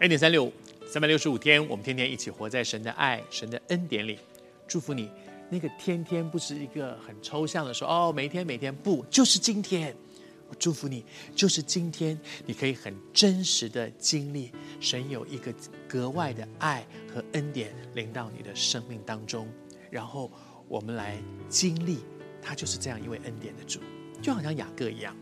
恩典三六五，三百六十五天，我们天天一起活在神的爱、神的恩典里。祝福你，那个天天不是一个很抽象的说哦，每天每天不，就是今天。我祝福你，就是今天，你可以很真实的经历神有一个格外的爱和恩典临到你的生命当中，然后我们来经历，他就是这样一位恩典的主，就好像雅各一样。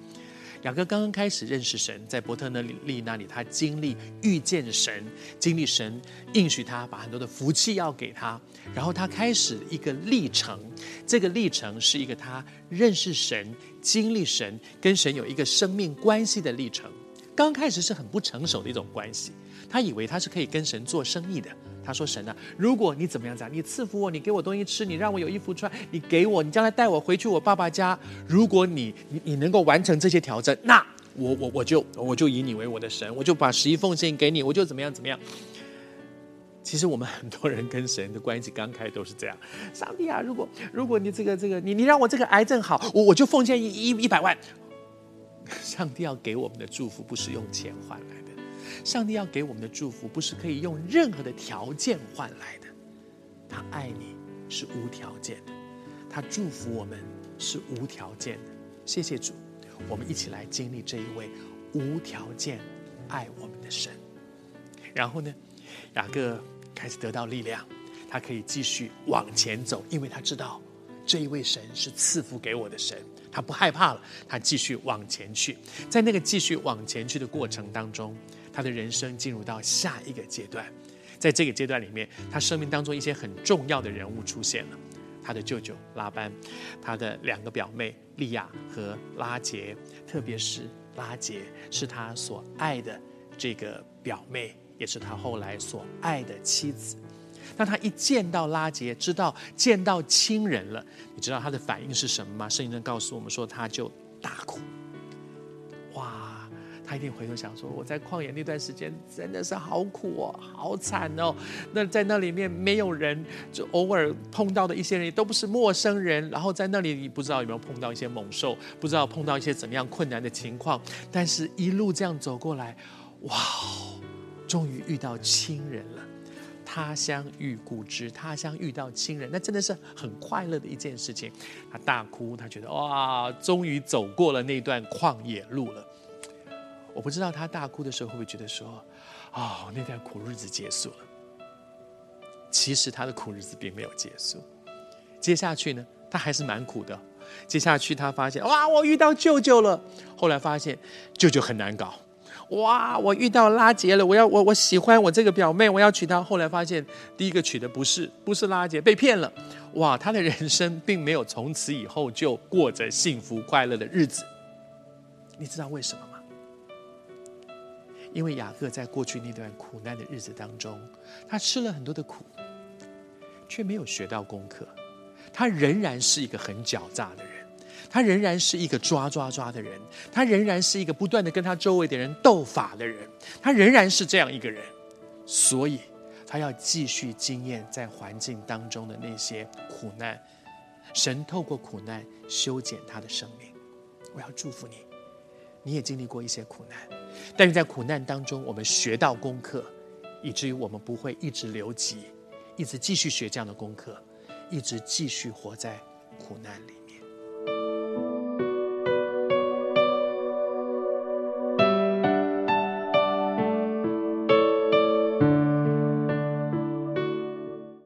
雅各刚刚开始认识神，在伯特那利那里，他经历遇见神，经历神应许他把很多的福气要给他，然后他开始一个历程，这个历程是一个他认识神、经历神、跟神有一个生命关系的历程。刚开始是很不成熟的一种关系，他以为他是可以跟神做生意的。他说：“神啊，如果你怎么样子啊，你赐福我，你给我东西吃，你让我有衣服穿，你给我，你将来带我回去我爸爸家。如果你你你能够完成这些条件，那我我我就我就以你为我的神，我就把十一奉献给你，我就怎么样怎么样。其实我们很多人跟神的关系刚开都是这样。上帝啊，如果如果你这个这个你你让我这个癌症好，我我就奉献一一一百万。上帝要给我们的祝福不是用钱换来的。”上帝要给我们的祝福，不是可以用任何的条件换来的。他爱你是无条件的，他祝福我们是无条件的。谢谢主，我们一起来经历这一位无条件爱我们的神。然后呢，雅各开始得到力量，他可以继续往前走，因为他知道这一位神是赐福给我的神，他不害怕了，他继续往前去。在那个继续往前去的过程当中，他的人生进入到下一个阶段，在这个阶段里面，他生命当中一些很重要的人物出现了。他的舅舅拉班，他的两个表妹利亚和拉杰，特别是拉杰是他所爱的这个表妹，也是他后来所爱的妻子。当他一见到拉杰，知道见到亲人了，你知道他的反应是什么吗？圣经中告诉我们说，他就大哭。哇他一定回头想说：“我在旷野那段时间真的是好苦哦，好惨哦。那在那里面没有人，就偶尔碰到的一些人也都不是陌生人。然后在那里，你不知道有没有碰到一些猛兽，不知道碰到一些怎么样困难的情况。但是一路这样走过来，哇，终于遇到亲人了。他乡遇故知，他乡遇到亲人，那真的是很快乐的一件事情。他大哭，他觉得哇，终于走过了那段旷野路了。”我不知道他大哭的时候会不会觉得说，哦，那段苦日子结束了。其实他的苦日子并没有结束，接下去呢，他还是蛮苦的。接下去他发现，哇，我遇到舅舅了。后来发现舅舅很难搞。哇，我遇到拉杰了。我要我我喜欢我这个表妹，我要娶她。后来发现第一个娶的不是不是拉杰，被骗了。哇，他的人生并没有从此以后就过着幸福快乐的日子。你知道为什么？因为雅各在过去那段苦难的日子当中，他吃了很多的苦，却没有学到功课。他仍然是一个很狡诈的人，他仍然是一个抓抓抓的人，他仍然是一个不断的跟他周围的人斗法的人，他仍然是这样一个人。所以，他要继续经验在环境当中的那些苦难。神透过苦难修剪他的生命。我要祝福你，你也经历过一些苦难。但是在苦难当中，我们学到功课，以至于我们不会一直留级，一直继续学这样的功课，一直继续活在苦难里。